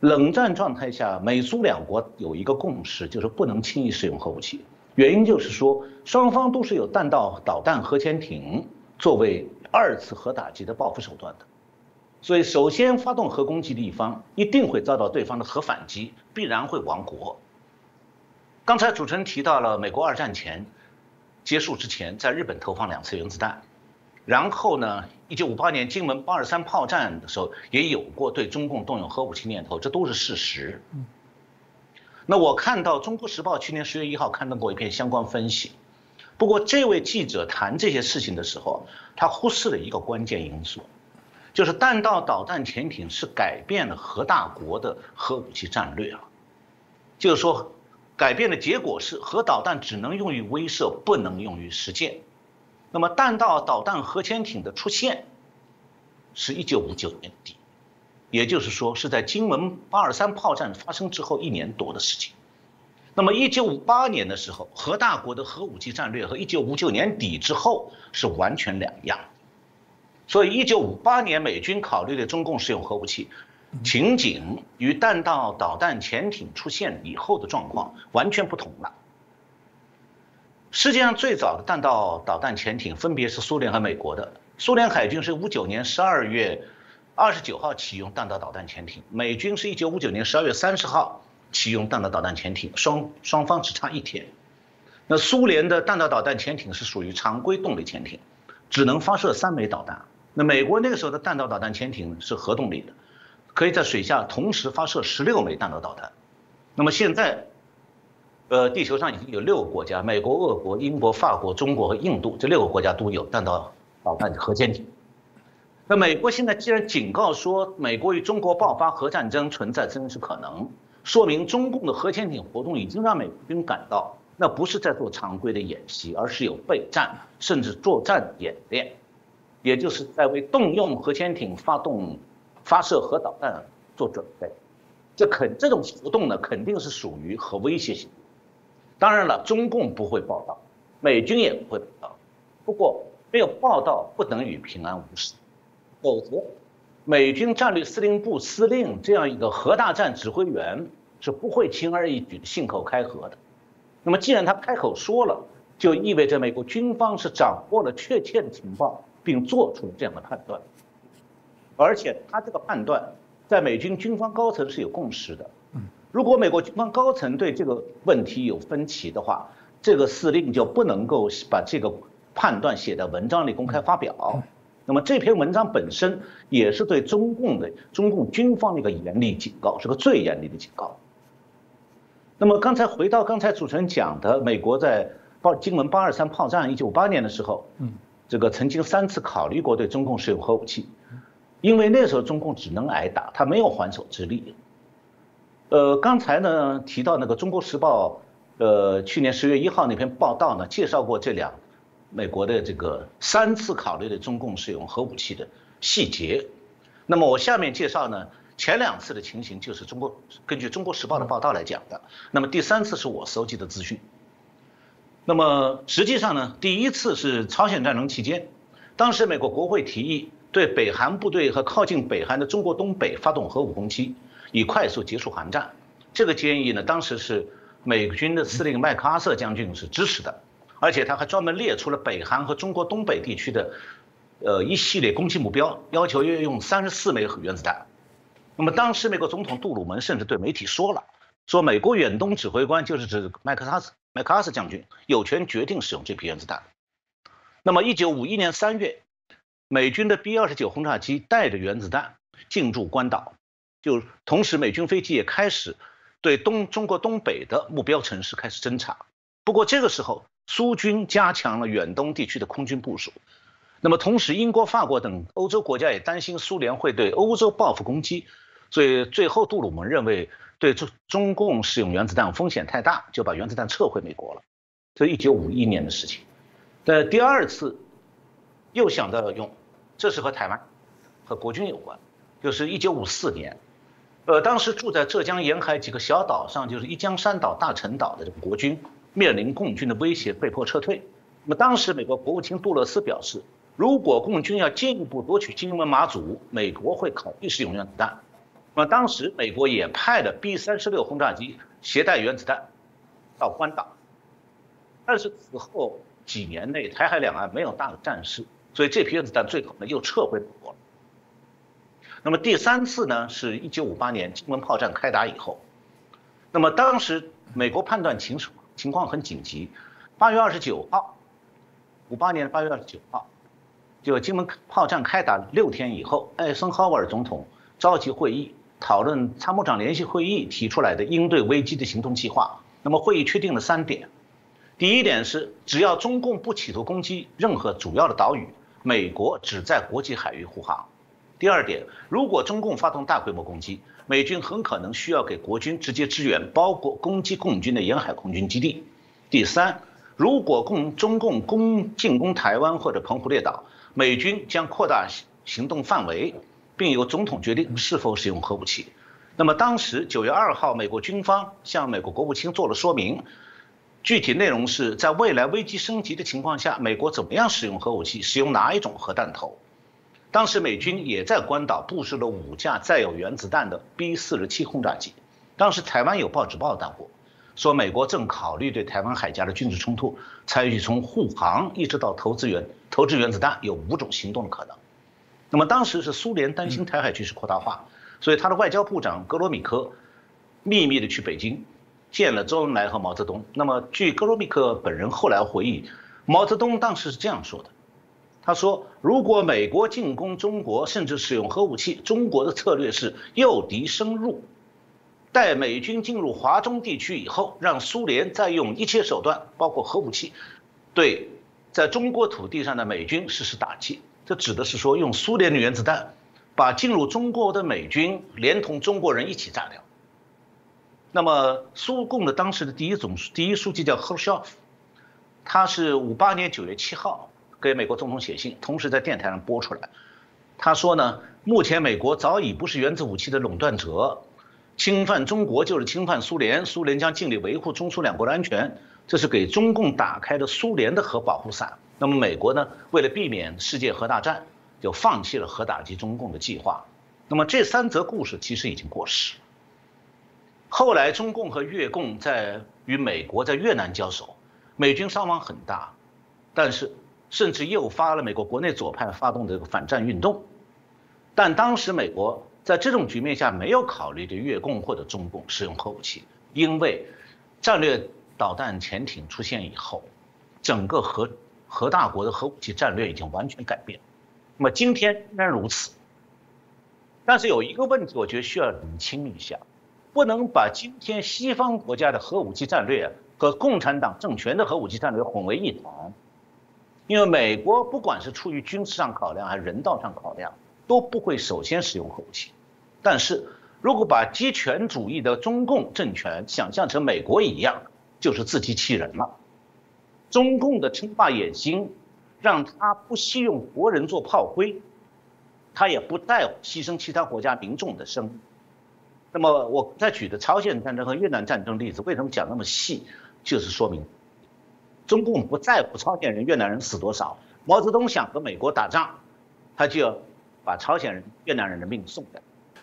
冷战状态下，美苏两国有一个共识，就是不能轻易使用核武器。原因就是说，双方都是有弹道导弹核潜艇作为二次核打击的报复手段的，所以首先发动核攻击的一方一定会遭到对方的核反击，必然会亡国。刚才主持人提到了美国二战前结束之前，在日本投放两次原子弹，然后呢，一九五八年金门八二三炮战的时候也有过对中共动用核武器念头，这都是事实。那我看到《中国时报》去年十月一号刊登过一篇相关分析，不过这位记者谈这些事情的时候，他忽视了一个关键因素，就是弹道导弹潜艇是改变了核大国的核武器战略啊，就是说。改变的结果是，核导弹只能用于威慑，不能用于实践。那么，弹道导弹核潜艇的出现，是一九五九年底，也就是说是在金门八二三炮战发生之后一年多的事情。那么，一九五八年的时候，核大国的核武器战略和一九五九年底之后是完全两样。所以，一九五八年美军考虑的中共使用核武器。情景与弹道导弹潜艇出现以后的状况完全不同了。世界上最早的弹道导弹潜艇分别是苏联和美国的。苏联海军是五九年十二月二十九号启用弹道导弹潜艇，美军是一九五九年十二月三十号启用弹道导弹潜艇，双双方只差一天。那苏联的弹道导弹潜艇是属于常规动力潜艇，只能发射三枚导弹。那美国那个时候的弹道导弹潜艇是核动力的。可以在水下同时发射十六枚弹道导弹。那么现在，呃，地球上已经有六个国家：美国、俄国、英国、法国、中国和印度这六个国家都有弹道导弹核潜艇。那美国现在既然警告说美国与中国爆发核战争存在真实可能，说明中共的核潜艇活动已经让美军感到，那不是在做常规的演习，而是有备战甚至作战演练，也就是在为动用核潜艇发动。发射核导弹做准备，这肯这种活动呢，肯定是属于核威胁性。当然了，中共不会报道，美军也不会报道。不过没有报道不等于平安无事，否则美军战略司令部司令这样一个核大战指挥员是不会轻而易举的信口开河的。那么既然他开口说了，就意味着美国军方是掌握了确切的情报，并做出了这样的判断。而且他这个判断在美军军方高层是有共识的。如果美国军方高层对这个问题有分歧的话，这个司令就不能够把这个判断写在文章里公开发表。那么这篇文章本身也是对中共的中共军方的一个严厉警告，是个最严厉的警告。那么刚才回到刚才主持人讲的，美国在报金门八二三炮战一九五八年的时候，嗯，这个曾经三次考虑过对中共使用核武器，因为那时候中共只能挨打，他没有还手之力。呃，刚才呢提到那个《中国时报》，呃，去年十月一号那篇报道呢，介绍过这两美国的这个三次考虑的中共使用核武器的细节。那么我下面介绍呢，前两次的情形就是中国根据《中国时报》的报道来讲的。那么第三次是我搜集的资讯。那么实际上呢，第一次是朝鲜战争期间，当时美国国会提议对北韩部队和靠近北韩的中国东北发动核武攻击。以快速结束韩战，这个建议呢，当时是美军的司令麦克阿瑟将军是支持的，而且他还专门列出了北韩和中国东北地区的，呃一系列攻击目标，要求要用三十四枚原子弹。那么当时美国总统杜鲁门甚至对媒体说了，说美国远东指挥官就是指麦克阿瑟麦克阿瑟将军有权决定使用这批原子弹。那么一九五一年三月，美军的 B 二十九轰炸机带着原子弹进驻关岛。就同时，美军飞机也开始对东中国东北的目标城市开始侦察。不过这个时候，苏军加强了远东地区的空军部署。那么同时，英国、法国等欧洲国家也担心苏联会对欧洲报复攻击，所以最后杜鲁门认为对中中共使用原子弹风险太大，就把原子弹撤回美国了。这一九五一年的事情。但第二次又想到要用，这是和台湾和国军有关，就是一九五四年。呃，当时住在浙江沿海几个小岛上，就是一江山岛、大陈岛的这个国军，面临共军的威胁，被迫撤退。那么当时美国国务卿杜勒斯表示，如果共军要进一步夺取金门、马祖，美国会考虑使用原子弹。那么当时美国也派了 B 三十六轰炸机携带原子弹到关岛，但是此后几年内台海两岸没有大的战事，所以这批原子弹最后呢又撤回美国了。那么第三次呢，是一九五八年金门炮战开打以后，那么当时美国判断情情况很紧急，八月二十九号，五八年八月二十九号，就金门炮战开打六天以后，艾森豪威尔总统召集会议，讨论参谋长联席会议提出来的应对危机的行动计划。那么会议确定了三点，第一点是，只要中共不企图攻击任何主要的岛屿，美国只在国际海域护航。第二点，如果中共发动大规模攻击，美军很可能需要给国军直接支援，包括攻击共军的沿海空军基地。第三，如果共中共攻进攻台湾或者澎湖列岛，美军将扩大行动范围，并由总统决定是否使用核武器。那么当时九月二号，美国军方向美国国务卿做了说明，具体内容是在未来危机升级的情况下，美国怎么样使用核武器，使用哪一种核弹头。当时美军也在关岛部署了五架载有原子弹的 B 四十七轰炸机。当时台湾有报纸报道过，说美国正考虑对台湾海峡的军事冲突采取从护航一直到投资原投掷原子弹有五种行动的可能。那么当时是苏联担心台海局势扩大化，所以他的外交部长格罗米科秘密的去北京见了周恩来和毛泽东。那么据格罗米克本人后来回忆，毛泽东当时是这样说的。他说：“如果美国进攻中国，甚至使用核武器，中国的策略是诱敌深入，待美军进入华中地区以后，让苏联再用一切手段，包括核武器，对在中国土地上的美军实施打击。这指的是说，用苏联的原子弹，把进入中国的美军连同中国人一起炸掉。那么，苏共的当时的第一总第一书记叫赫鲁晓夫，他是五八年九月七号。”给美国总统写信，同时在电台上播出来。他说呢，目前美国早已不是原子武器的垄断者，侵犯中国就是侵犯苏联，苏联将尽力维护中苏两国的安全。这是给中共打开的苏联的核保护伞。那么美国呢，为了避免世界核大战，就放弃了核打击中共的计划。那么这三则故事其实已经过时。后来中共和越共在与美国在越南交手，美军伤亡很大，但是甚至诱发了美国国内左派发动的这个反战运动。但当时美国在这种局面下没有考虑对越共或者中共使用核武器，因为战略导弹潜艇出现以后，整个核核大国的核武器战略已经完全改变。那么今天仍然如此。但是有一个问题，我觉得需要理清一下，不能把今天西方国家的核武器战略和共产党政权的核武器战略混为一谈。因为美国不管是出于军事上考量还是人道上考量，都不会首先使用核武器。但是如果把极权主义的中共政权想象成美国一样，就是自欺欺人了。中共的称霸野心，让他不惜用国人做炮灰。他也不在乎牺牲其他国家民众的生命。那么我再举的朝鲜战争和越南战争例子，为什么讲那么细？就是说明，中共不在乎朝鲜人、越南人死多少。毛泽东想和美国打仗，他就要把朝鲜人、越南人的命送掉。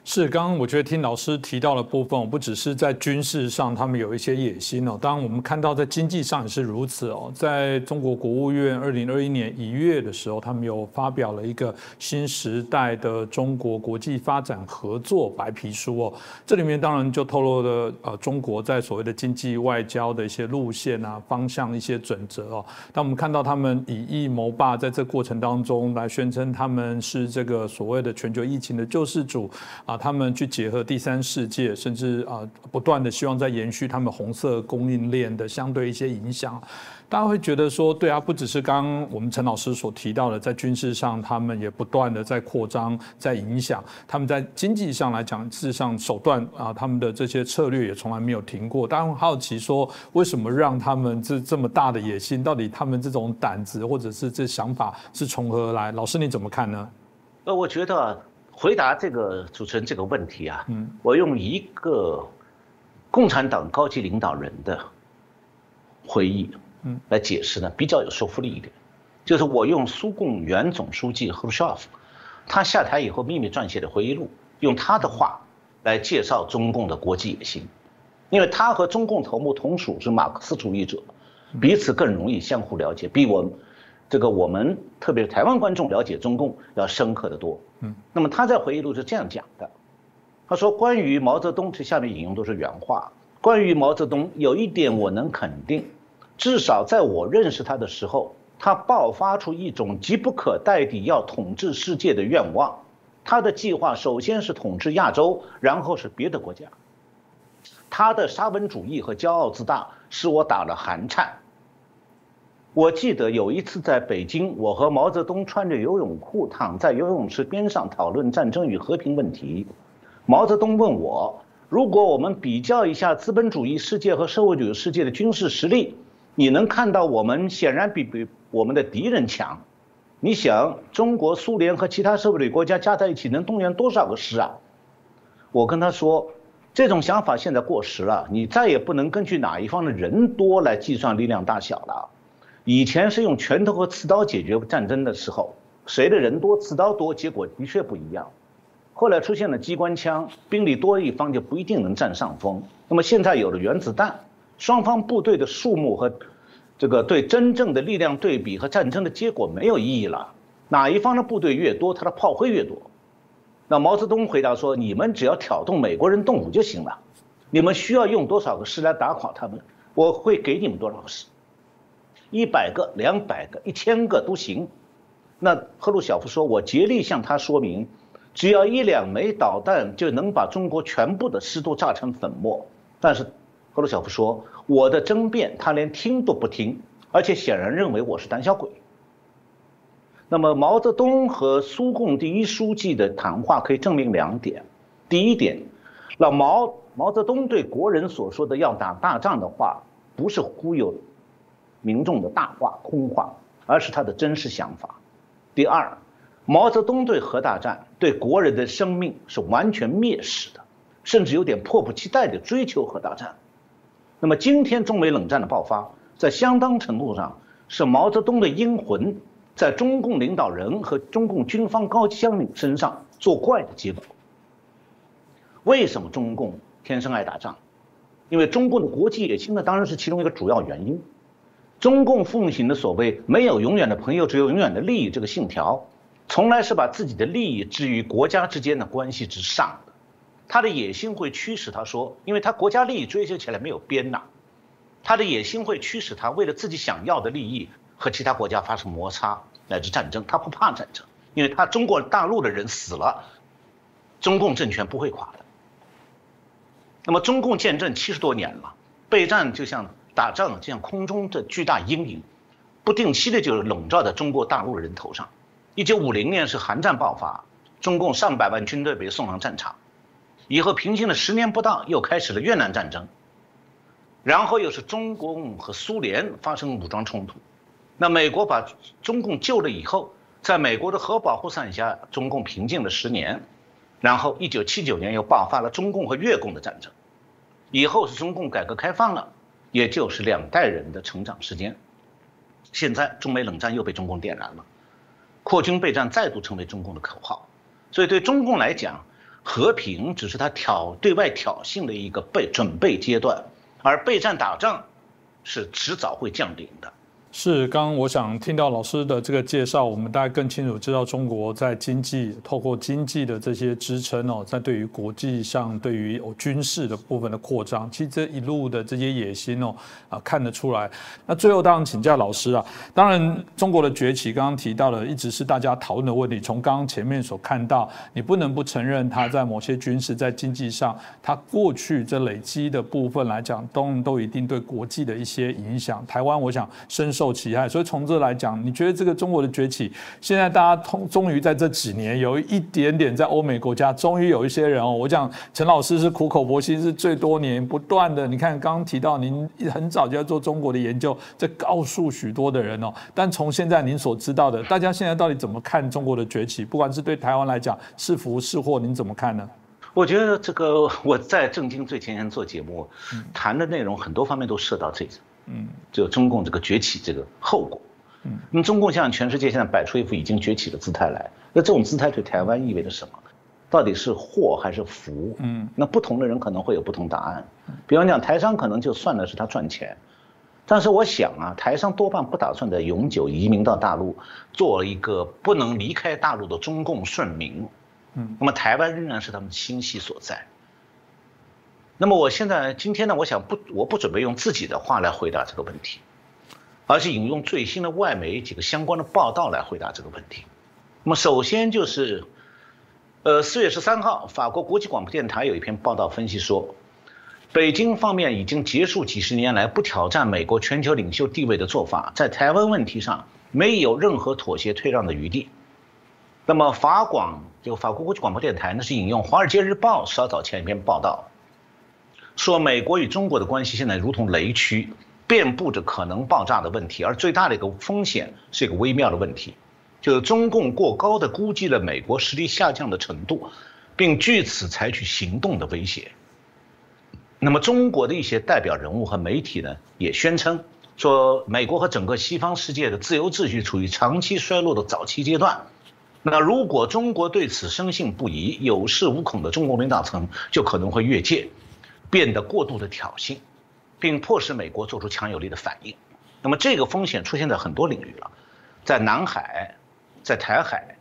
是，刚刚我觉得听老师提到的部分，不只是在军事上他们有一些野心哦，当然我们看到在经济上也是如此哦。在中国国务院二零二一年一月的时候，他们有发表了一个新时代的中国国际发展合作白皮书哦，这里面当然就透露了呃中国在所谓的经济外交的一些路线啊、方向一些准则哦。当我们看到他们以疫谋霸，在这过程当中来宣称他们是这个所谓的全球疫情的救世主啊。他们去结合第三世界，甚至啊，不断的希望在延续他们红色供应链的相对一些影响。大家会觉得说，对啊，不只是刚刚我们陈老师所提到的，在军事上他们也不断的在扩张，在影响。他们在经济上来讲，事实上手段啊，他们的这些策略也从来没有停过。大家好奇说，为什么让他们这这么大的野心？到底他们这种胆子或者是这想法是从何而来？老师你怎么看呢？呃，我觉得。回答这个主持人这个问题啊，嗯，我用一个共产党高级领导人的回忆，嗯，来解释呢，比较有说服力一点。就是我用苏共原总书记赫鲁晓夫，他下台以后秘密撰写的回忆录，用他的话来介绍中共的国际野心，因为他和中共头目同属是马克思主义者，彼此更容易相互了解，比我。这个我们特别是台湾观众了解中共要深刻的多。嗯，那么他在回忆录是这样讲的，他说关于毛泽东，这下面引用都是原话。关于毛泽东，有一点我能肯定，至少在我认识他的时候，他爆发出一种急不可待地要统治世界的愿望。他的计划首先是统治亚洲，然后是别的国家。他的沙文主义和骄傲自大使我打了寒颤。我记得有一次在北京，我和毛泽东穿着游泳裤躺在游泳池边上讨论战争与和平问题。毛泽东问我：“如果我们比较一下资本主义世界和社会主义世界的军事实力，你能看到我们显然比比我们的敌人强。你想，中国、苏联和其他社会主义国家加在一起能动员多少个师啊？”我跟他说：“这种想法现在过时了，你再也不能根据哪一方的人多来计算力量大小了。”以前是用拳头和刺刀解决战争的时候，谁的人多刺刀多，结果的确不一样。后来出现了机关枪，兵力多一方就不一定能占上风。那么现在有了原子弹，双方部队的数目和这个对真正的力量对比和战争的结果没有意义了。哪一方的部队越多，他的炮灰越多。那毛泽东回答说：“你们只要挑动美国人动武就行了，你们需要用多少个师来打垮他们，我会给你们多少个师。”一百个、两百个、一千个都行。那赫鲁晓夫说：“我竭力向他说明，只要一两枚导弹就能把中国全部的师都炸成粉末。”但是赫鲁晓夫说：“我的争辩他连听都不听，而且显然认为我是胆小鬼。”那么毛泽东和苏共第一书记的谈话可以证明两点：第一点，老毛毛泽东对国人所说的要打大仗的话，不是忽悠。民众的大话空话，而是他的真实想法。第二，毛泽东对核大战、对国人的生命是完全蔑视的，甚至有点迫不及待地追求核大战。那么，今天中美冷战的爆发，在相当程度上是毛泽东的阴魂在中共领导人和中共军方高级将领身上作怪的结果。为什么中共天生爱打仗？因为中共的国际野心呢，当然是其中一个主要原因。中共奉行的所谓“没有永远的朋友，只有永远的利益”这个信条，从来是把自己的利益置于国家之间的关系之上的。他的野心会驱使他说，因为他国家利益追求起来没有边呐，他的野心会驱使他为了自己想要的利益和其他国家发生摩擦乃至战争。他不怕战争，因为他中国大陆的人死了，中共政权不会垮的。那么中共建政七十多年了，备战就像。打仗就像空中的巨大阴影，不定期的就笼罩在中国大陆人头上。一九五零年是韩战爆发，中共上百万军队被送上战场，以后平静了十年不到，又开始了越南战争，然后又是中共和苏联发生武装冲突。那美国把中共救了以后，在美国的核保护伞下，中共平静了十年，然后一九七九年又爆发了中共和越共的战争，以后是中共改革开放了。也就是两代人的成长时间，现在中美冷战又被中共点燃了，扩军备战再度成为中共的口号，所以对中共来讲，和平只是他挑对外挑衅的一个备准备阶段，而备战打仗是迟早会降临的。是，刚刚我想听到老师的这个介绍，我们大概更清楚知道中国在经济透过经济的这些支撑哦，在对于国际上对于军事的部分的扩张，其实这一路的这些野心哦啊看得出来。那最后当然请教老师啊，当然中国的崛起刚刚提到了，一直是大家讨论的问题。从刚刚前面所看到，你不能不承认它在某些军事在经济上，它过去这累积的部分来讲，都都一定对国际的一些影响。台湾我想深受。受其害，所以从这来讲，你觉得这个中国的崛起，现在大家通终于在这几年有一点点在欧美国家，终于有一些人哦，我讲陈老师是苦口婆心，是最多年不断的。你看刚刚提到您很早就要做中国的研究，在告诉许多的人哦。但从现在您所知道的，大家现在到底怎么看中国的崛起？不管是对台湾来讲是福是祸，您怎么看呢？我觉得这个我在正经最前线做节目，谈的内容很多方面都涉到这个。嗯，就中共这个崛起这个后果，嗯，那么中共向全世界现在摆出一副已经崛起的姿态来，那这种姿态对台湾意味着什么？到底是祸还是福？嗯，那不同的人可能会有不同答案。比方讲，台商可能就算的是他赚钱，但是我想啊，台商多半不打算在永久移民到大陆，做一个不能离开大陆的中共顺民。嗯，那么台湾仍然是他们心系所在。那么我现在今天呢，我想不，我不准备用自己的话来回答这个问题，而是引用最新的外媒几个相关的报道来回答这个问题。那么首先就是，呃，四月十三号，法国国际广播电台有一篇报道分析说，北京方面已经结束几十年来不挑战美国全球领袖地位的做法，在台湾问题上没有任何妥协退让的余地。那么法广就法国国际广播电台呢，是引用《华尔街日报》稍早前一篇报道。说美国与中国的关系现在如同雷区，遍布着可能爆炸的问题，而最大的一个风险是一个微妙的问题，就是中共过高的估计了美国实力下降的程度，并据此采取行动的威胁。那么中国的一些代表人物和媒体呢，也宣称说，美国和整个西方世界的自由秩序处于长期衰落的早期阶段。那如果中国对此深信不疑，有恃无恐的中国领导层就可能会越界。变得过度的挑衅，并迫使美国做出强有力的反应。那么这个风险出现在很多领域了，在南海，在台海，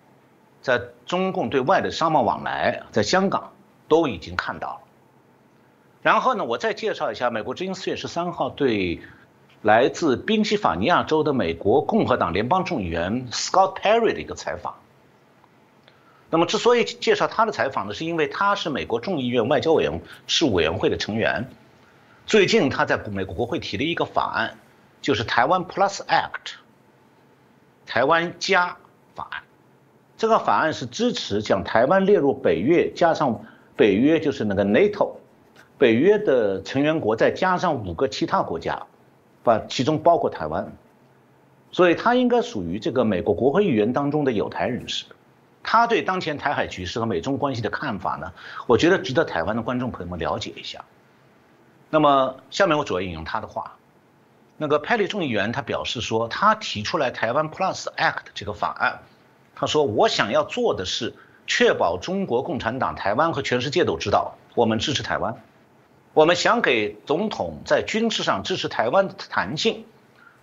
在中共对外的商贸往来，在香港都已经看到了。然后呢，我再介绍一下美国之音四月十三号对来自宾夕法尼亚州的美国共和党联邦众议员 Scott Perry 的一个采访。那么，之所以介绍他的采访呢，是因为他是美国众议院外交委员事务委员会的成员。最近他在美国国会提了一个法案，就是台湾 Plus Act，台湾加法案。这个法案是支持将台湾列入北约，加上北约就是那个 NATO，北约的成员国再加上五个其他国家，把其中包括台湾。所以他应该属于这个美国国会议员当中的有台人士。他对当前台海局势和美中关系的看法呢？我觉得值得台湾的观众朋友们了解一下。那么下面我主要引用他的话。那个派利众议员他表示说，他提出来台湾 Plus Act 这个法案，他说我想要做的是确保中国共产党台湾和全世界都知道，我们支持台湾，我们想给总统在军事上支持台湾的弹性，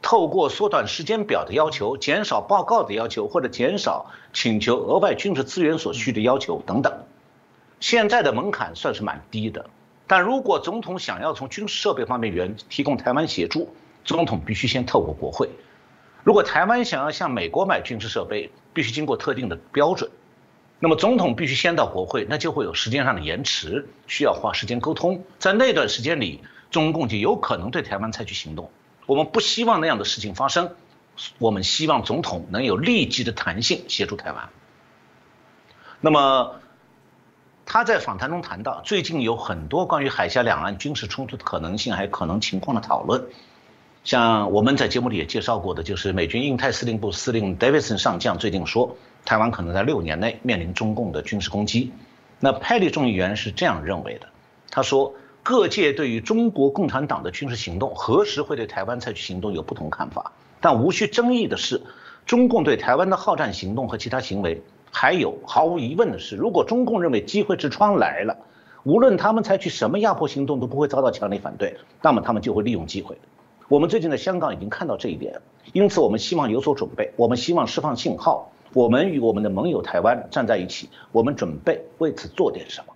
透过缩短时间表的要求、减少报告的要求，或者减少请求额外军事资源所需的要求等等。现在的门槛算是蛮低的，但如果总统想要从军事设备方面援提供台湾协助，总统必须先透过国会。如果台湾想要向美国买军事设备，必须经过特定的标准。那么总统必须先到国会，那就会有时间上的延迟，需要花时间沟通。在那段时间里，中共就有可能对台湾采取行动。我们不希望那样的事情发生，我们希望总统能有立即的弹性协助台湾。那么他在访谈中谈到，最近有很多关于海峡两岸军事冲突的可能性还有可能情况的讨论。像我们在节目里也介绍过的，就是美军印太司令部司令 Davidson 上将最近说。台湾可能在六年内面临中共的军事攻击，那派利众议员是这样认为的。他说，各界对于中国共产党的军事行动何时会对台湾采取行动有不同看法，但无需争议的是，中共对台湾的好战行动和其他行为，还有毫无疑问的是，如果中共认为机会之窗来了，无论他们采取什么压迫行动都不会遭到强烈反对，那么他们就会利用机会。我们最近在香港已经看到这一点，因此我们希望有所准备，我们希望释放信号。我们与我们的盟友台湾站在一起，我们准备为此做点什么。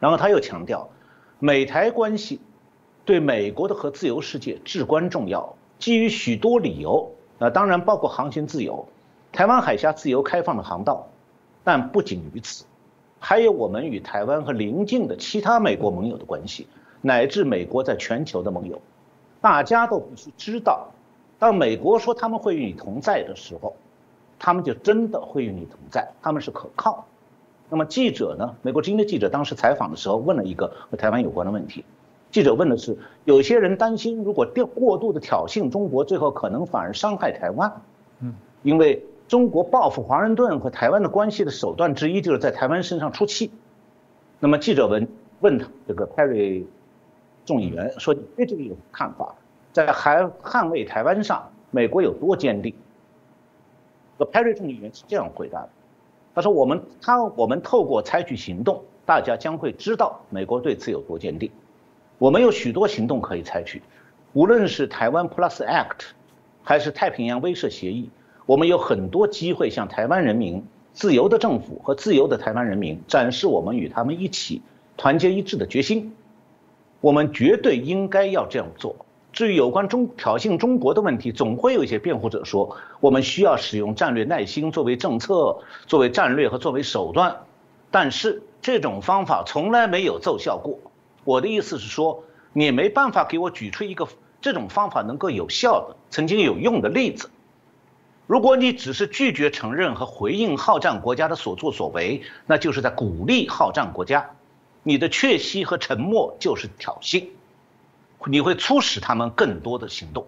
然后他又强调，美台关系对美国的和自由世界至关重要，基于许多理由，啊，当然包括航行自由、台湾海峡自由开放的航道，但不仅于此，还有我们与台湾和邻近的其他美国盟友的关系，乃至美国在全球的盟友，大家都必须知道，当美国说他们会与你同在的时候。他们就真的会与你同在，他们是可靠的。那么记者呢？美国《之音的》记者当时采访的时候问了一个和台湾有关的问题。记者问的是：有些人担心，如果过过度的挑衅中国，最后可能反而伤害台湾。嗯，因为中国报复华盛顿和台湾的关系的手段之一，就是在台湾身上出气。那么记者问问他这个 Perry 众议员说：“你对这个有看法？在还捍卫台湾上，美国有多坚定？” Perry 众议员是这样回答的：“他说，我们他我们透过采取行动，大家将会知道美国对此有多坚定。我们有许多行动可以采取，无论是台湾 Plus Act，还是太平洋威慑协议，我们有很多机会向台湾人民、自由的政府和自由的台湾人民展示我们与他们一起团结一致的决心。我们绝对应该要这样做。”至于有关中挑衅中国的问题，总会有一些辩护者说，我们需要使用战略耐心作为政策、作为战略和作为手段，但是这种方法从来没有奏效过。我的意思是说，你没办法给我举出一个这种方法能够有效的、曾经有用的例子。如果你只是拒绝承认和回应好战国家的所作所为，那就是在鼓励好战国家。你的确息和沉默就是挑衅。你会促使他们更多的行动，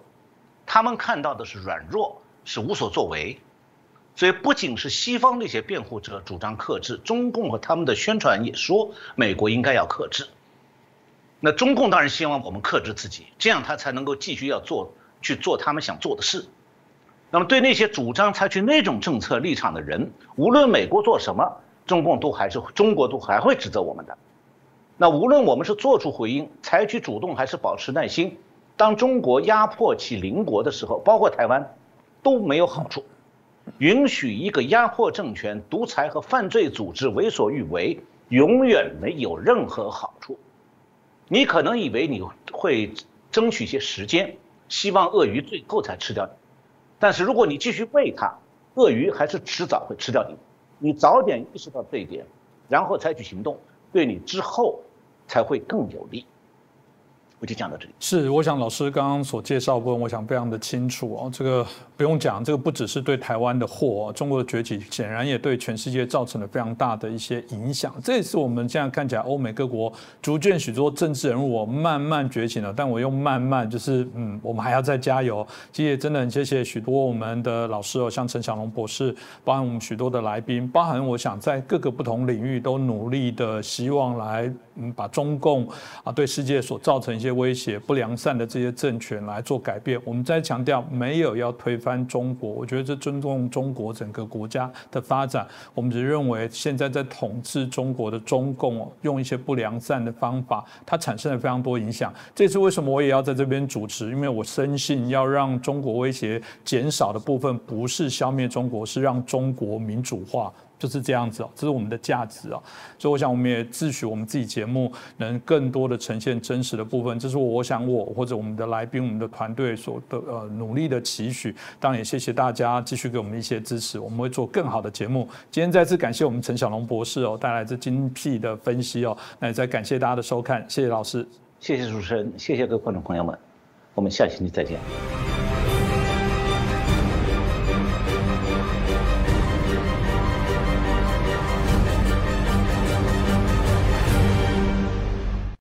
他们看到的是软弱，是无所作为，所以不仅是西方那些辩护者主张克制，中共和他们的宣传也说美国应该要克制。那中共当然希望我们克制自己，这样他才能够继续要做去做他们想做的事。那么对那些主张采取那种政策立场的人，无论美国做什么，中共都还是中国都还会指责我们的。那无论我们是做出回应、采取主动，还是保持耐心，当中国压迫其邻国的时候，包括台湾，都没有好处。允许一个压迫政权、独裁和犯罪组织为所欲为，永远没有任何好处。你可能以为你会争取一些时间，希望鳄鱼最后才吃掉你，但是如果你继续喂它，鳄鱼还是迟早会吃掉你。你早点意识到这一点，然后采取行动，对你之后。才会更有利。我就讲到这里。是，我想老师刚刚所介绍部分，我想非常的清楚哦。这个不用讲，这个不只是对台湾的祸，中国的崛起显然也对全世界造成了非常大的一些影响。这也是我们现在看起来，欧美各国逐渐许多政治人物慢慢崛起了。但我用慢慢，就是嗯，我们还要再加油。其实也真的很谢谢许多我们的老师哦，像陈小龙博士，包含我们许多的来宾，包含我想在各个不同领域都努力的希望来嗯，把中共啊对世界所造成一些。威胁、不良善的这些政权来做改变。我们再强调，没有要推翻中国，我觉得这尊重中国整个国家的发展。我们只认为，现在在统治中国的中共用一些不良善的方法，它产生了非常多影响。这次为什么我也要在这边主持？因为我深信，要让中国威胁减少的部分，不是消灭中国，是让中国民主化。就是这样子哦，这是我们的价值哦，所以我想我们也自诩我们自己节目能更多的呈现真实的部分，这是我想我或者我们的来宾、我们的团队所的呃努力的期许。当然也谢谢大家继续给我们一些支持，我们会做更好的节目。今天再次感谢我们陈小龙博士哦带来这精辟的分析哦，那也再感谢大家的收看，谢谢老师，谢谢主持人，谢谢各位观众朋友们，我们下星期再见。